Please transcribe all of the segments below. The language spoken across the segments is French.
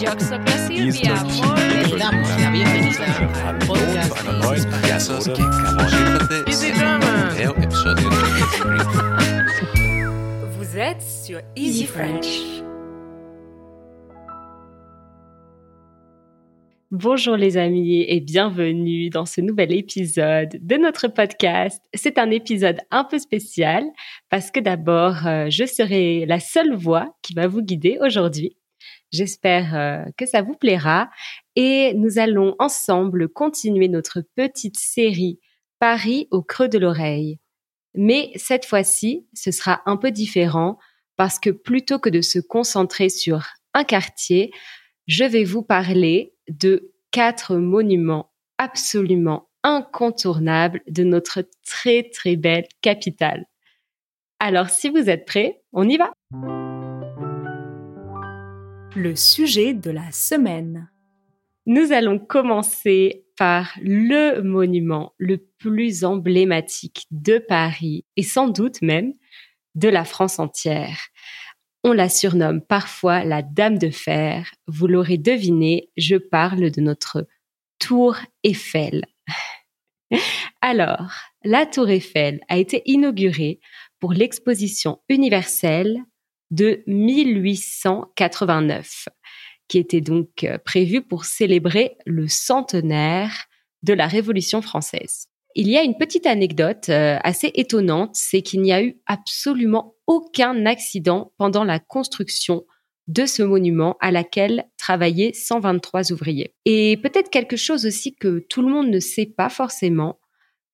Vous êtes sur Easy French. Bonjour les amis et bienvenue dans ce nouvel épisode de notre podcast. C'est un épisode un peu spécial parce que d'abord, euh, je serai la seule voix qui va vous guider aujourd'hui. J'espère euh, que ça vous plaira et nous allons ensemble continuer notre petite série Paris au creux de l'oreille. Mais cette fois-ci, ce sera un peu différent parce que plutôt que de se concentrer sur un quartier, je vais vous parler de quatre monuments absolument incontournables de notre très très belle capitale. Alors si vous êtes prêts, on y va Le sujet de la semaine. Nous allons commencer par le monument le plus emblématique de Paris et sans doute même de la France entière. On la surnomme parfois la Dame de Fer. Vous l'aurez deviné, je parle de notre Tour Eiffel. Alors, la Tour Eiffel a été inaugurée pour l'exposition universelle de 1889, qui était donc euh, prévue pour célébrer le centenaire de la Révolution française. Il y a une petite anecdote euh, assez étonnante, c'est qu'il n'y a eu absolument aucun accident pendant la construction de ce monument à laquelle travaillaient 123 ouvriers. Et peut-être quelque chose aussi que tout le monde ne sait pas forcément,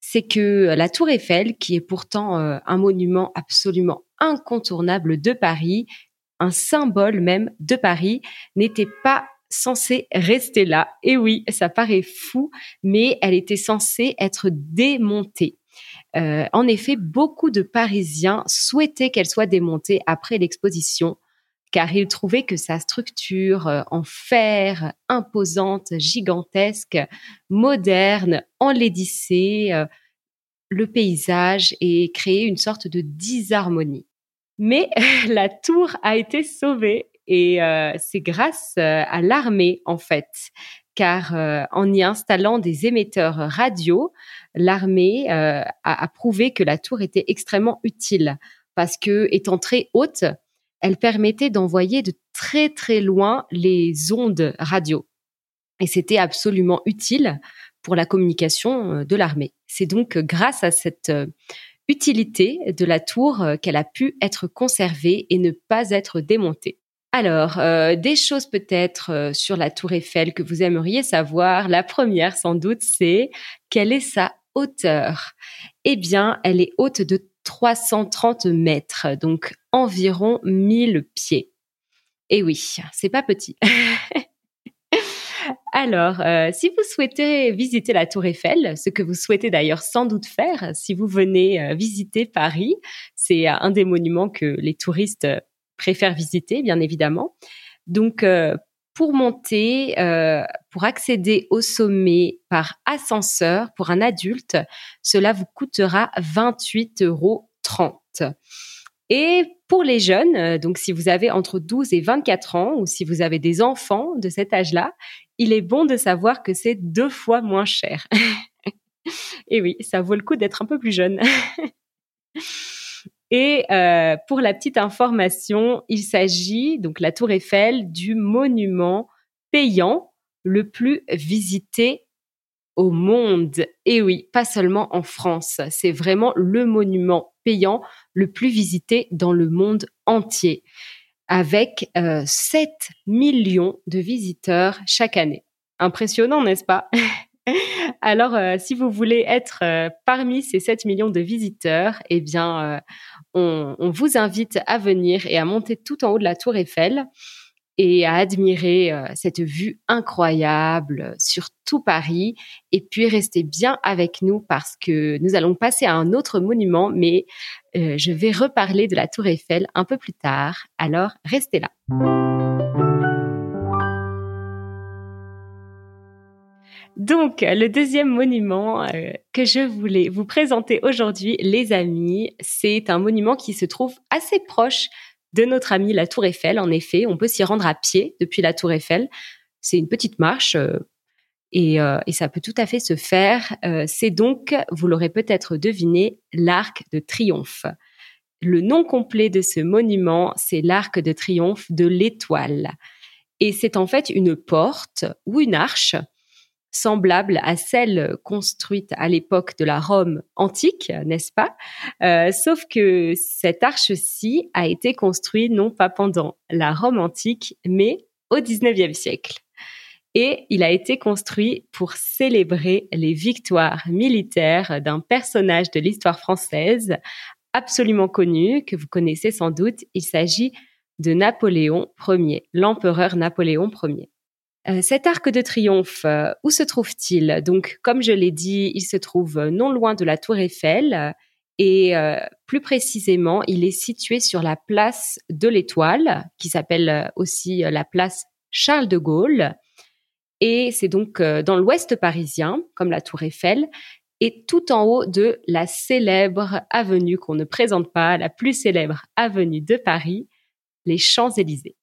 c'est que la Tour Eiffel, qui est pourtant euh, un monument absolument incontournable de Paris, un symbole même de Paris, n'était pas censée rester là. Et oui, ça paraît fou, mais elle était censée être démontée. Euh, en effet, beaucoup de Parisiens souhaitaient qu'elle soit démontée après l'exposition, car ils trouvaient que sa structure euh, en fer, imposante, gigantesque, moderne, enlaidissait euh, le paysage et créait une sorte de disharmonie. Mais la tour a été sauvée et euh, c'est grâce euh, à l'armée en fait, car euh, en y installant des émetteurs radio, l'armée a, a prouvé que la tour était extrêmement utile parce que étant très haute, elle permettait d'envoyer de très très loin les ondes radio. Et c'était absolument utile pour la communication euh, de l'armée. C'est donc grâce à cette euh, utilité de la tour euh, qu'elle a pu être conservée et ne pas être démontée. Alors, des choses peut-être sur la tour Eiffel que vous aimeriez savoir. La première, sans doute, c'est quelle est sa hauteur? Eh bien, elle est haute de 330 mètres, donc environ 1000 pieds. Et oui, c'est pas petit. Alors, euh, si vous souhaitez visiter la Tour Eiffel, ce que vous souhaitez d'ailleurs sans doute faire si vous venez euh, visiter Paris, c'est euh, un des monuments que les touristes préfèrent visiter, bien évidemment. Donc, pour monter, pour accéder au sommet par ascenseur pour un adulte, cela vous coûtera 28,30 euros. Et pour les jeunes, euh, donc si vous avez entre 12 et 24 ans ou si vous avez des enfants de cet âge-là, il est bon de savoir que c'est deux fois moins cher. et oui, ça vaut le coup d'être un peu plus jeune. Et euh, pour la petite information, il s'agit donc la Tour Eiffel du monument payant le plus visité au monde. Et oui, pas seulement en France, c'est vraiment le monument payant le plus visité dans le monde entier, avec euh, 7 millions de visiteurs chaque année. Impressionnant, n'est-ce pas? Alors, euh, si vous voulez être euh, parmi ces 7 millions de visiteurs, eh bien, euh, on, on vous invite à venir et à monter tout en haut de la tour Eiffel et à admirer euh, cette vue incroyable sur tout Paris. Et puis restez bien avec nous parce que nous allons passer à un autre monument, mais euh, je vais reparler de la tour Eiffel un peu plus tard. Alors restez là. Donc, le deuxième monument euh, que je voulais vous présenter aujourd'hui, les amis, c'est un monument qui se trouve assez proche de notre ami la Tour Eiffel. En effet, on peut s'y rendre à pied depuis la Tour Eiffel. C'est une petite marche euh, et, euh, et, ça peut tout à fait se faire. Euh, c'est donc, vous l'aurez peut-être deviné, l'Arc de Triomphe. Le nom complet de ce monument, c'est l'Arc de Triomphe de l'Étoile. Et c'est en fait une porte ou une arche semblable à celle construite à l'époque de la Rome antique, n'est-ce pas? Euh, Sauf que cette arche-ci a été construite non pas pendant la Rome antique, mais au XIXe siècle. Et il a été construit pour célébrer les victoires militaires d'un personnage de l'histoire française absolument connu, que vous connaissez sans doute. Il s'agit de Napoléon Ier, l'empereur Napoléon Ier. Euh, cet arc de triomphe, euh, où se trouve-t-il? Donc, comme je l'ai dit, il se trouve non loin de la Tour Eiffel et euh, plus précisément, il est situé sur la place de l'Étoile, qui s'appelle aussi la place Charles de Gaulle. Et c'est donc dans l'ouest parisien, comme la Tour Eiffel, et tout en haut de la célèbre avenue qu'on ne présente pas, la plus célèbre avenue de Paris, les Champs-Élysées.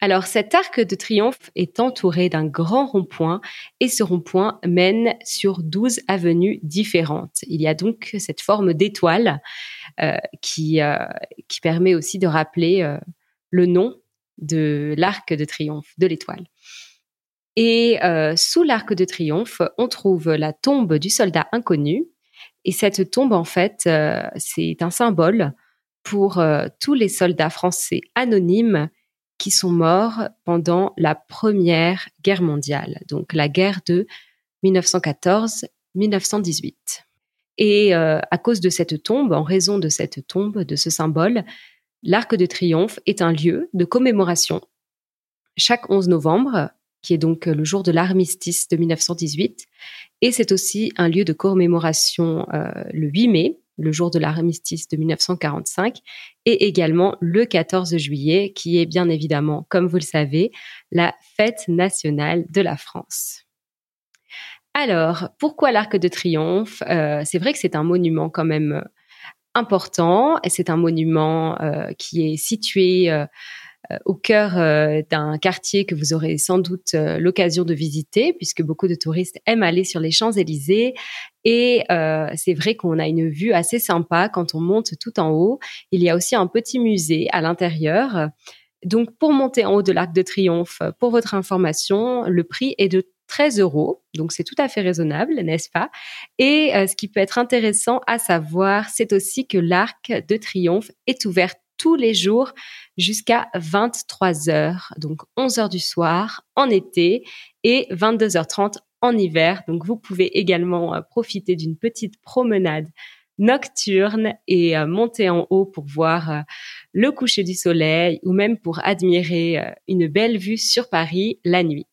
Alors cet arc de triomphe est entouré d'un grand rond-point et ce rond-point mène sur 12 avenues différentes. Il y a donc cette forme d'étoile euh, qui, euh, qui permet aussi de rappeler euh, le nom de l'arc de triomphe, de l'étoile. Et sous l'arc de triomphe, on trouve la tombe du soldat inconnu. Et cette tombe, en fait, c'est un symbole pour tous les soldats français anonymes qui sont morts pendant la Première Guerre mondiale, donc la guerre de 1914-1918. Et euh, à cause de cette tombe, en raison de cette tombe, de ce symbole, l'Arc de Triomphe est un lieu de commémoration. Chaque 11 novembre, qui est donc le jour de l'armistice de 1918, et c'est aussi un lieu de commémoration euh, le 8 mai, le jour de l'armistice de 1945, et également le 14 juillet, qui est bien évidemment, comme vous le savez, la fête nationale de la France. Alors, pourquoi l'Arc de Triomphe? Euh, C'est vrai que c'est un monument quand même important, et c'est un monument euh, qui est situé euh, euh, au cœur euh, d'un quartier que vous aurez sans doute euh, l'occasion de visiter, puisque beaucoup de touristes aiment aller sur les Champs-Élysées. Et c'est vrai qu'on a une vue assez sympa quand on monte tout en haut. Il y a aussi un petit musée à l'intérieur. Donc, pour monter en haut de l'Arc de Triomphe, pour votre information, le prix est de 13 euros. Donc, c'est tout à fait raisonnable, n'est-ce pas? Et ce qui peut être intéressant à savoir, c'est aussi que l'Arc de Triomphe est ouvert tous les jours jusqu'à 23 heures, donc 11 heures du soir en été et 22h30 en hiver. Donc vous pouvez également euh, profiter d'une petite promenade nocturne et euh, monter en haut pour voir euh, le coucher du soleil ou même pour admirer une belle vue sur Paris la nuit.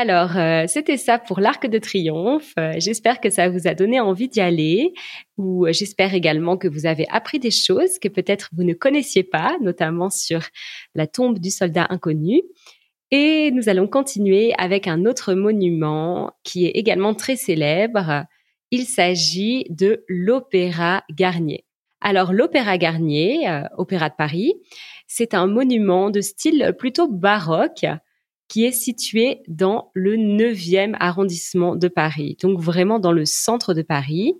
Alors, euh, c'était ça pour l'Arc de Triomphe. Euh, j'espère que ça vous a donné envie d'y aller, ou euh, j'espère également que vous avez appris des choses que peut-être vous ne connaissiez pas, notamment sur la tombe du soldat inconnu. Et nous allons continuer avec un autre monument qui est également très célèbre. Il s'agit de l'Opéra Garnier. Alors, l'Opéra Garnier, Opéra de Paris, c'est un monument de style plutôt baroque qui est situé dans le 9e arrondissement de Paris, donc vraiment dans le centre de Paris.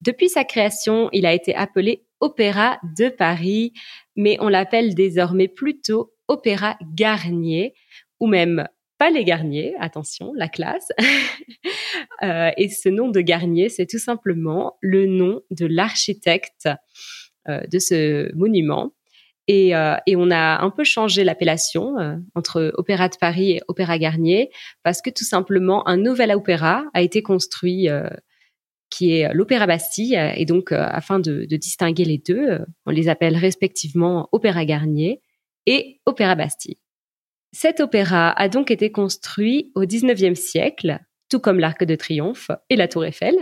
Depuis sa création, il a été appelé Opéra de Paris, mais on l'appelle désormais plutôt Opéra Garnier, ou même pas les Garnier, attention, la classe. euh, et ce nom de Garnier, c'est tout simplement le nom de l'architecte euh, de ce monument. Et, euh, et, on a un peu changé l'appellation euh, entre Opéra de Paris et Opéra Garnier parce que tout simplement un nouvel opéra a été construit euh, qui est l'Opéra Bastille. Et donc, afin de, de, distinguer les deux, on les appelle respectivement Opéra Garnier et Opéra Bastille. Cet opéra a donc été construit au 19e siècle, tout comme l'Arc de Triomphe et la Tour Eiffel.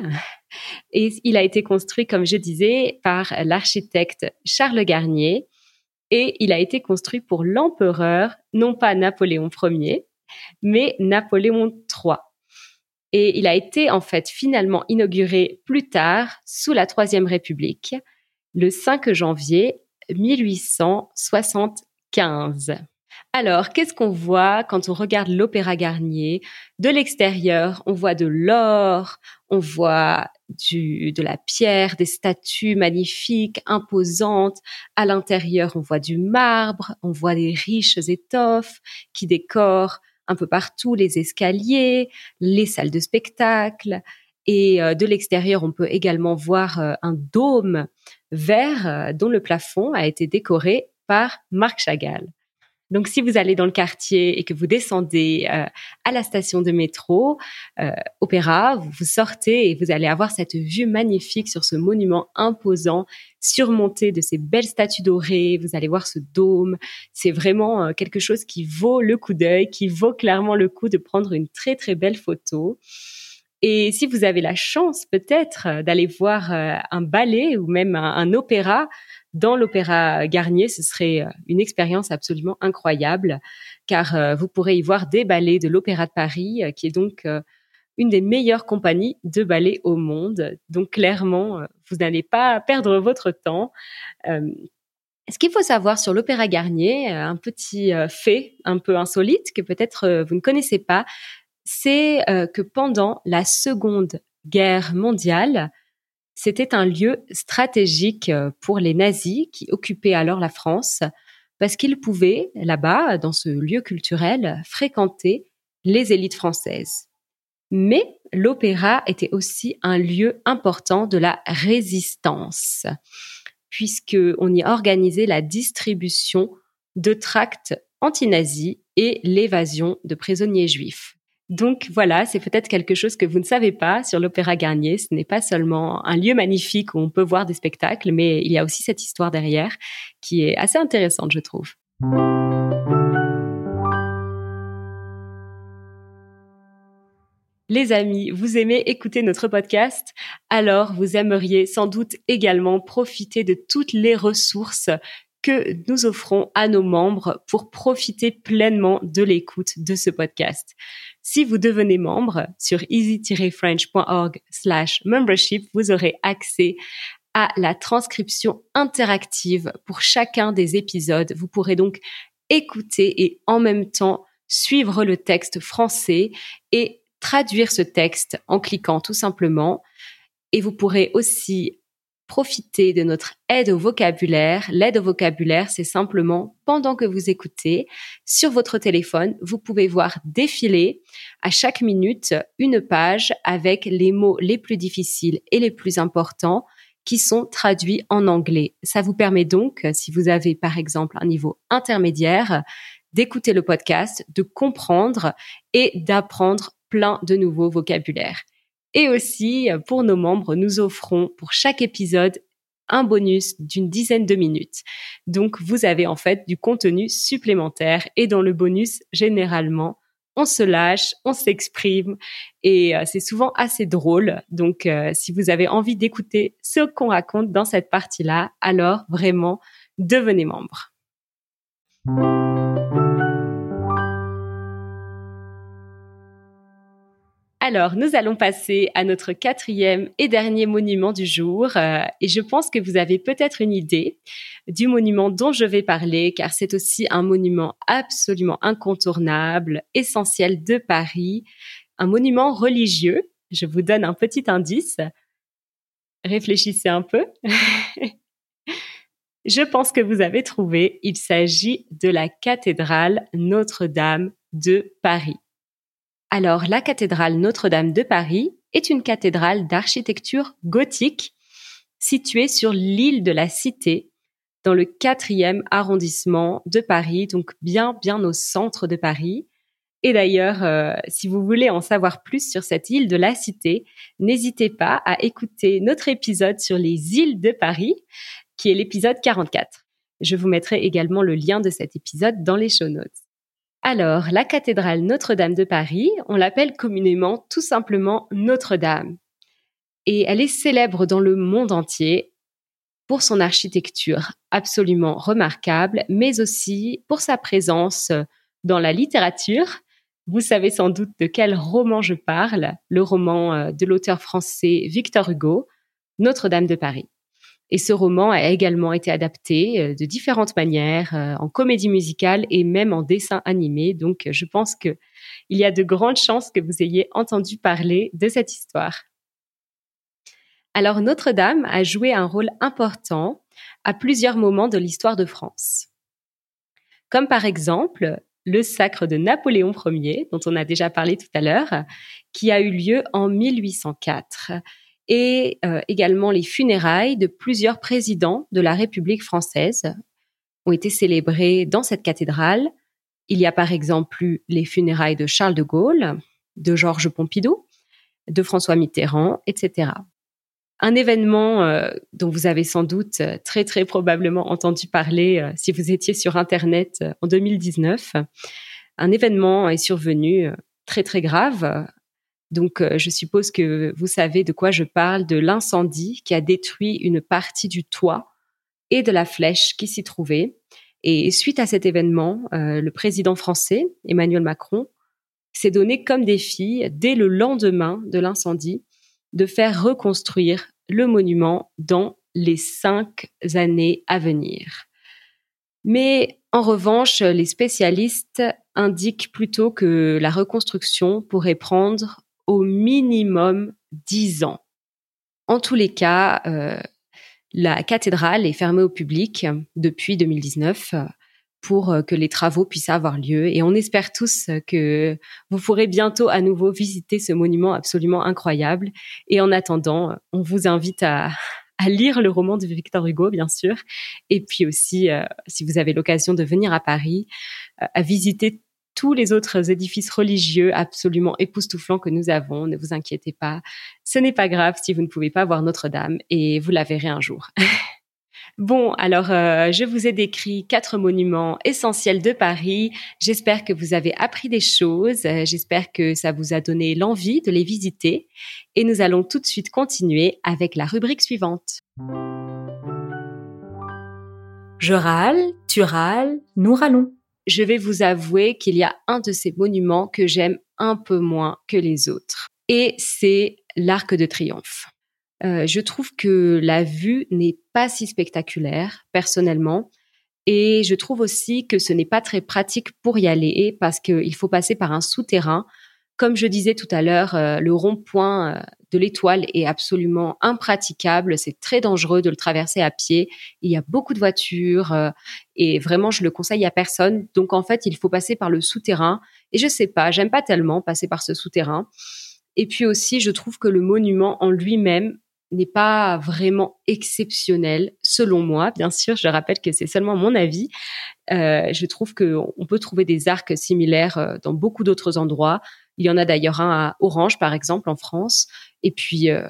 Et il a été construit, comme je disais, par l'architecte Charles Garnier, et il a été construit pour l'empereur, non pas Napoléon Ier, mais Napoléon III. Et il a été en fait finalement inauguré plus tard, sous la Troisième République, le 5 janvier 1875. Alors, qu'est-ce qu'on voit quand on regarde l'Opéra Garnier? De l'extérieur, on voit de l'or, on voit du, de la pierre, des statues magnifiques, imposantes. À l'intérieur, on voit du marbre, on voit des riches étoffes qui décorent un peu partout les escaliers, les salles de spectacle. Et euh, de l'extérieur, on peut également voir euh, un dôme vert euh, dont le plafond a été décoré par Marc Chagall. Donc, si vous allez dans le quartier et que vous descendez euh, à la station de métro euh, Opéra, vous, sortez et vous allez avoir cette vue magnifique sur ce monument imposant, surmonté de ces belles statues dorées. Vous allez voir ce dôme. C'est vraiment euh, quelque chose qui vaut le coup d'œil, qui vaut clairement le coup de prendre une très très belle photo. Et si vous avez la chance peut-être d'aller voir un ballet ou même un opéra, dans l'Opéra Garnier, ce serait euh, une expérience absolument incroyable, car euh, vous pourrez y voir des ballets de l'Opéra de Paris, euh, qui est donc une des meilleures compagnies de ballet au monde. Donc clairement, vous n'allez pas perdre votre temps. ce qu'il faut savoir sur l'Opéra Garnier, un petit fait un peu insolite que peut-être vous ne connaissez pas, c'est que pendant la Seconde Guerre mondiale, c'était un lieu stratégique euh, pour les nazis qui occupaient alors la France parce qu'ils pouvaient, là-bas, dans ce lieu culturel, fréquenter les élites françaises. Mais l'opéra était aussi un lieu important de la résistance, puisqu'on y organisait la distribution de tracts anti-nazis et l'évasion de prisonniers juifs. Donc voilà, c'est peut-être quelque chose que vous ne savez pas sur l'Opéra Garnier. Ce n'est pas seulement un lieu magnifique où on peut voir des spectacles, mais il y a aussi cette histoire derrière qui est assez intéressante, je trouve. Les amis, vous aimez écouter notre podcast? Alors, vous aimeriez sans doute également profiter de toutes les ressources que nous offrons à nos membres pour profiter pleinement de l'écoute de ce podcast. Si vous devenez membre sur easy-french.org slash membership, vous aurez accès à la transcription interactive pour chacun des épisodes. Vous pourrez donc écouter et en même temps suivre le texte français et traduire ce texte en cliquant tout simplement. Et vous pourrez aussi profiter de notre aide au vocabulaire. L'aide au vocabulaire, c'est simplement pendant que vous écoutez sur votre téléphone, vous pouvez voir défiler à chaque minute une page avec les mots les plus difficiles et les plus importants qui sont traduits en anglais. Ça vous permet donc, si vous avez par exemple un niveau intermédiaire, d'écouter le podcast, de comprendre et d'apprendre plein de nouveaux vocabulaires. Et aussi, pour nos membres, nous offrons pour chaque épisode un bonus d'une dizaine de minutes. Donc, vous avez en fait du contenu supplémentaire et dans le bonus, généralement, on se lâche, on s'exprime et euh, c'est souvent assez drôle. Donc, euh, si vous avez envie d'écouter ce qu'on raconte dans cette partie-là, alors vraiment, devenez membre. Alors, nous allons passer à notre quatrième et dernier monument du jour. Euh, et je pense que vous avez peut-être une idée du monument dont je vais parler, car c'est aussi un monument absolument incontournable, essentiel de Paris, un monument religieux. Je vous donne un petit indice. Réfléchissez un peu. je pense que vous avez trouvé. Il s'agit de la cathédrale Notre-Dame de Paris. Alors, la cathédrale Notre-Dame de Paris est une cathédrale d'architecture gothique située sur l'île de la Cité, dans le quatrième arrondissement de Paris, donc bien, bien au centre de Paris. Et d'ailleurs, euh, si vous voulez en savoir plus sur cette île de la Cité, n'hésitez pas à écouter notre épisode sur les îles de Paris, qui est l'épisode 44. Je vous mettrai également le lien de cet épisode dans les show notes. Alors, la cathédrale Notre-Dame de Paris, on l'appelle communément tout simplement Notre-Dame. Et elle est célèbre dans le monde entier pour son architecture absolument remarquable, mais aussi pour sa présence dans la littérature. Vous savez sans doute de quel roman je parle, le roman euh, de l'auteur français Victor Hugo, Notre-Dame de Paris. Et ce roman a également été adapté euh, de différentes manières, euh, en comédie musicale et même en dessin animé. Donc, je pense que il y a de grandes chances que vous ayez entendu parler de cette histoire. Alors, Notre-Dame a joué un rôle important à plusieurs moments de l'histoire de France. Comme par exemple le sacre de Napoléon Ier, dont on a déjà parlé tout à l'heure, qui a eu lieu en 1804 et euh, également les funérailles de plusieurs présidents de la République française ont été célébrées dans cette cathédrale. Il y a par exemple eu les funérailles de Charles de Gaulle, de Georges Pompidou, de François Mitterrand, etc. Un événement euh, dont vous avez sans doute euh, très très probablement entendu parler si vous étiez sur Internet en 2019. Un événement est survenu très très grave donc, euh, je suppose que vous savez de quoi je parle, de l'incendie qui a détruit une partie du toit et de la flèche qui s'y trouvait. Et suite à cet événement, euh, le président français, Emmanuel Macron, s'est donné comme défi, dès le lendemain de l'incendie, de faire reconstruire le monument dans les cinq années à venir. Mais en revanche, les spécialistes indiquent plutôt que la reconstruction pourrait prendre au minimum 10 ans. En tous les cas, euh, la cathédrale est fermée au public depuis 2019 pour euh, que les travaux puissent avoir lieu. Et on espère tous que vous pourrez bientôt à nouveau visiter ce monument absolument incroyable. Et en attendant, on vous invite à, lire le roman de Victor Hugo, bien sûr. Et puis aussi, euh, si vous avez l'occasion de venir à Paris, à visiter tous les autres édifices religieux absolument époustouflants que nous avons. Ne vous inquiétez pas, ce n'est pas grave si vous ne pouvez pas voir Notre-Dame et vous la verrez un jour. Bon, alors euh, je vous ai décrit quatre monuments essentiels de Paris. J'espère que vous avez appris des choses. J'espère que ça vous a donné l'envie de les visiter. Et nous allons tout de suite continuer avec la rubrique suivante. Je râle, tu râles, nous râlons je vais vous avouer qu'il y a un de ces monuments que j'aime un peu moins que les autres. Et c'est l'Arc de Triomphe. Euh, je trouve que la vue n'est pas si spectaculaire, personnellement. Et je trouve aussi que ce n'est pas très pratique pour y aller parce qu'il faut passer par un souterrain comme je disais tout à l'heure, euh, le rond-point euh, l'étoile est absolument impraticable. C'est très dangereux de le traverser à pied. Il y a beaucoup de voitures euh, et vraiment, je le conseille à personne. Donc, en fait, il faut passer par le souterrain. Et je sais pas, j'aime pas tellement passer par ce souterrain. Et puis aussi, je trouve que le monument en lui-même n'est pas vraiment exceptionnel, selon moi. Bien sûr, je rappelle que c'est seulement mon avis. Euh, je trouve qu'on peut trouver des arcs similaires dans beaucoup d'autres endroits. Il y en a d'ailleurs un à Orange, par exemple, en France. Et puis, euh,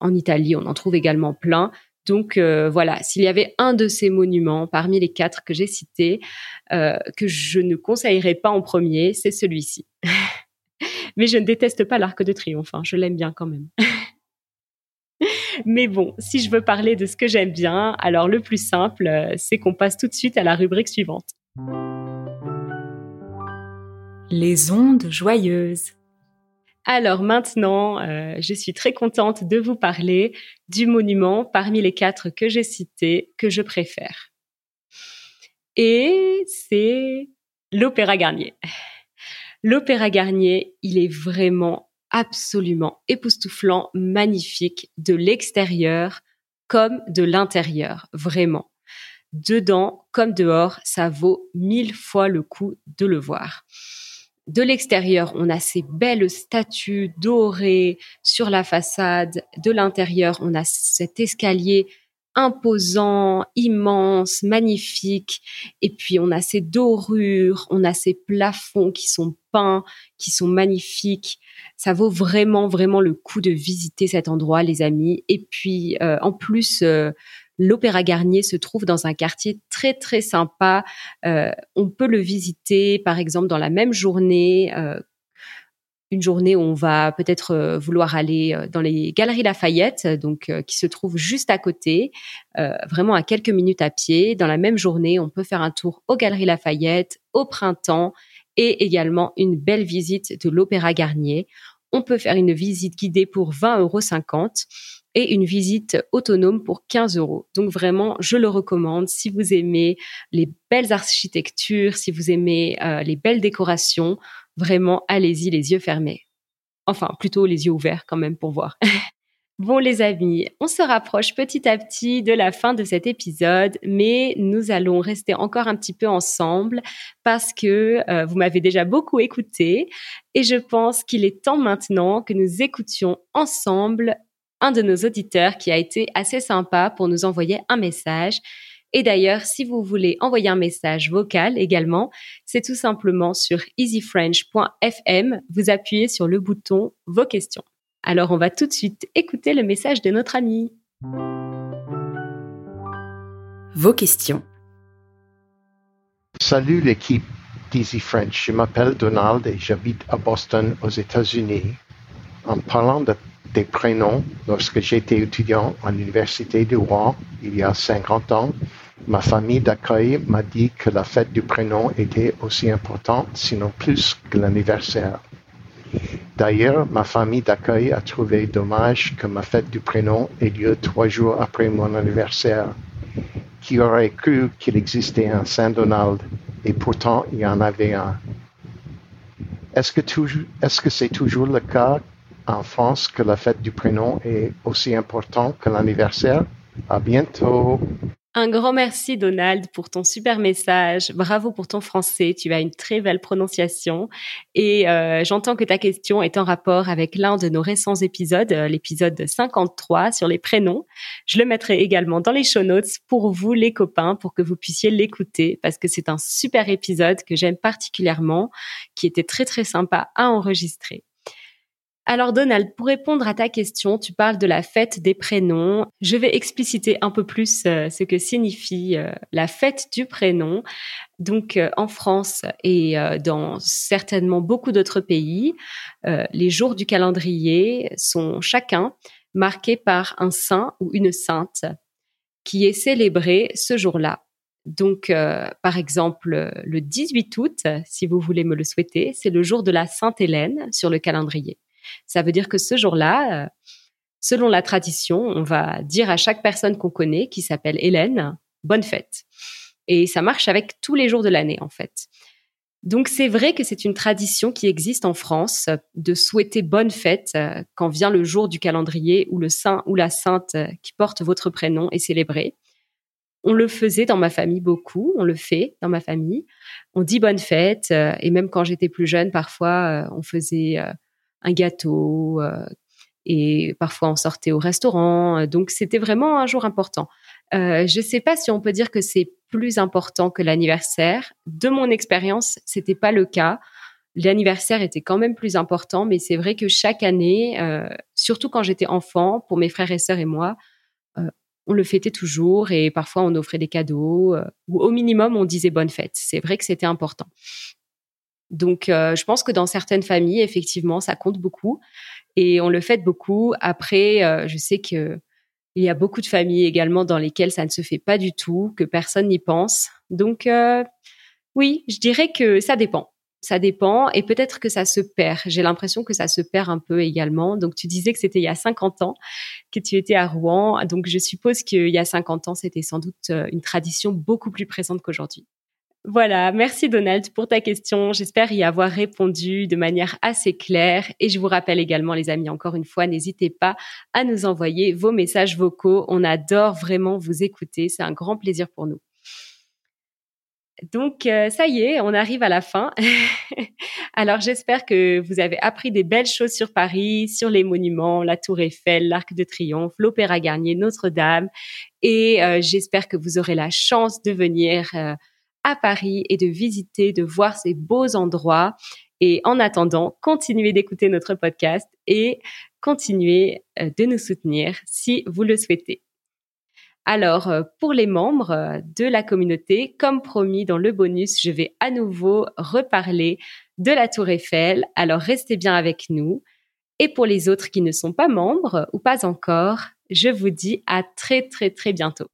en Italie, on en trouve également plein. Donc euh, voilà, s'il y avait un de ces monuments parmi les quatre que j'ai cités euh, que je ne conseillerais pas en premier, c'est celui-ci. Mais je ne déteste pas l'Arc de Triomphe, hein, je l'aime bien quand même. Mais bon, si je veux parler de ce que j'aime bien, alors le plus simple, c'est qu'on passe tout de suite à la rubrique suivante les ondes joyeuses. Alors maintenant, euh, je suis très contente de vous parler du monument parmi les quatre que j'ai cités que je préfère. Et c'est l'Opéra Garnier. L'Opéra Garnier, il est vraiment absolument époustouflant, magnifique de l'extérieur comme de l'intérieur, vraiment. Dedans comme dehors, ça vaut mille fois le coup de le voir de l'extérieur, on a ces belles statues dorées sur la façade. De l'intérieur, on a cet escalier imposant, immense, magnifique. Et puis, on a ces dorures, on a ces plafonds qui sont peints, qui sont magnifiques. Ça vaut vraiment, vraiment le coup de visiter cet endroit, les amis. Et puis, euh, en plus, euh, L'Opéra Garnier se trouve dans un quartier très très sympa. Euh, on peut le visiter, par exemple, dans la même journée. Euh, une journée où on va peut-être euh, vouloir aller dans les Galeries Lafayette, donc qui se trouve juste à côté, vraiment à quelques minutes à pied. Dans la même journée, on peut faire un tour aux Galeries Lafayette au printemps et également une belle visite de l'Opéra Garnier. On peut faire une visite guidée pour 20,50 euros et une visite autonome pour 15 euros. Donc vraiment, je le recommande si vous aimez les belles architectures, si vous aimez euh, les belles décorations, vraiment, allez-y les yeux fermés. Enfin, plutôt les yeux ouverts quand même pour voir. Bon les amis, on se rapproche petit à petit de la fin de cet épisode, mais nous allons rester encore un petit peu ensemble parce que euh, vous m'avez déjà beaucoup écouté et je pense qu'il est temps maintenant que nous écoutions ensemble un de nos auditeurs qui a été assez sympa pour nous envoyer un message. Et d'ailleurs, si vous voulez envoyer un message vocal également, c'est tout simplement sur easyfrench.fm, vous appuyez sur le bouton Vos questions. Alors on va tout de suite écouter le message de notre ami. Vos questions. Salut l'équipe d'Easy French. Je m'appelle Donald et j'habite à Boston aux États-Unis. En parlant de, des prénoms, lorsque j'étais étudiant à l'Université de Rouen il y a 50 ans, ma famille d'accueil m'a dit que la fête du prénom était aussi importante, sinon plus que l'anniversaire. D'ailleurs, ma famille d'accueil a trouvé dommage que ma fête du prénom ait lieu trois jours après mon anniversaire. Qui aurait cru qu'il existait un Saint-Donald et pourtant il y en avait un? Est-ce que, c'est toujours le cas en France que la fête du prénom est aussi importante que l'anniversaire? À bientôt! Un grand merci Donald pour ton super message. Bravo pour ton français. Tu as une très belle prononciation. Et euh, j'entends que ta question est en rapport avec l'un de nos récents épisodes, euh, l'épisode 53 sur les prénoms. Je le mettrai également dans les show notes pour vous les copains, pour que vous puissiez l'écouter, parce que c'est un super épisode que j'aime particulièrement, qui était très très sympa à enregistrer. Alors Donald, pour répondre à ta question, tu parles de la fête des prénoms. Je vais expliciter un peu plus euh, ce que signifie euh, la fête du prénom. Donc euh, en France et dans certainement beaucoup d'autres pays, les jours du calendrier sont chacun marqués par un saint ou une sainte qui est célébré ce jour-là. Donc, par exemple, le 18 août, si vous voulez me le souhaiter, c'est le jour de la Sainte Hélène sur le calendrier. Ça veut dire que ce jour-là, euh, selon la tradition, on va dire à chaque personne qu'on connaît, qui s'appelle Hélène, bonne fête. Et ça marche avec tous les jours de l'année, en fait. Donc c'est vrai que c'est une tradition qui existe en France de souhaiter bonne fête euh, quand vient le jour du calendrier où le saint ou la sainte euh, qui porte votre prénom est célébré. On le faisait dans ma famille beaucoup, on le fait dans ma famille. On dit bonne fête et même quand j'étais plus jeune, parfois on faisait un gâteau euh, et parfois on sortait au restaurant. Donc c'était vraiment un jour important. Euh, je ne sais pas si on peut dire que c'est plus important que l'anniversaire. De mon expérience, c'était pas le cas. L'anniversaire était quand même plus important, mais c'est vrai que chaque année, euh, surtout quand j'étais enfant, pour mes frères et sœurs et moi, on le fêtait toujours et parfois on offrait des cadeaux ou au minimum on disait bonne fête. C'est vrai que c'était important. Donc, euh, je pense que dans certaines familles, effectivement, ça compte beaucoup et on le fait beaucoup. Après, euh, je sais que il y a beaucoup de familles également dans lesquelles ça ne se fait pas du tout, que personne n'y pense. Donc, euh, oui, je dirais que ça dépend. Ça dépend et peut-être que ça se perd. J'ai l'impression que ça se perd un peu également. Donc, tu disais que c'était il y a 50 ans que tu étais à Rouen. Donc, je suppose qu'il y a 50 ans, c'était sans doute une tradition beaucoup plus présente qu'aujourd'hui. Voilà, merci Donald pour ta question. J'espère y avoir répondu de manière assez claire. Et je vous rappelle également, les amis, encore une fois, n'hésitez pas à nous envoyer vos messages vocaux. On adore vraiment vous écouter. C'est un grand plaisir pour nous. Donc, euh, ça y est, on arrive à la fin. Alors, j'espère que vous avez appris des belles choses sur Paris, sur les monuments, la Tour Eiffel, l'Arc de Triomphe, l'Opéra Garnier, Notre-Dame. Et euh, j'espère que vous aurez la chance de venir. Euh, à Paris et de visiter, de voir ces beaux endroits. Et en attendant, continuez d'écouter notre podcast et continuez euh, de nous soutenir si vous le souhaitez. Alors, euh, pour les membres euh, de la communauté, comme promis dans le bonus, je vais à nouveau reparler de la Tour Eiffel. Alors, restez bien avec nous. Et pour les autres qui ne sont pas membres ou pas encore, je vous dis à très très très bientôt.